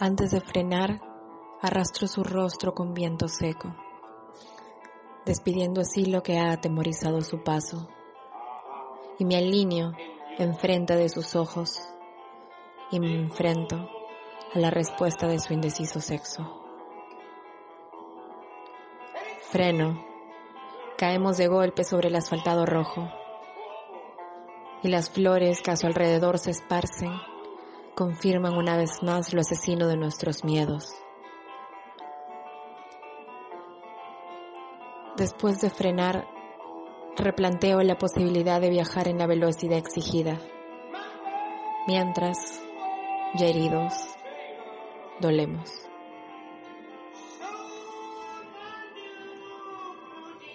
Antes de frenar, arrastro su rostro con viento seco, despidiendo así lo que ha atemorizado su paso, y me alineo enfrente de sus ojos y me enfrento a la respuesta de su indeciso sexo. Freno, caemos de golpe sobre el asfaltado rojo y las flores que a su alrededor se esparcen confirman una vez más lo asesino de nuestros miedos. Después de frenar, replanteo la posibilidad de viajar en la velocidad exigida, mientras, ya heridos, dolemos.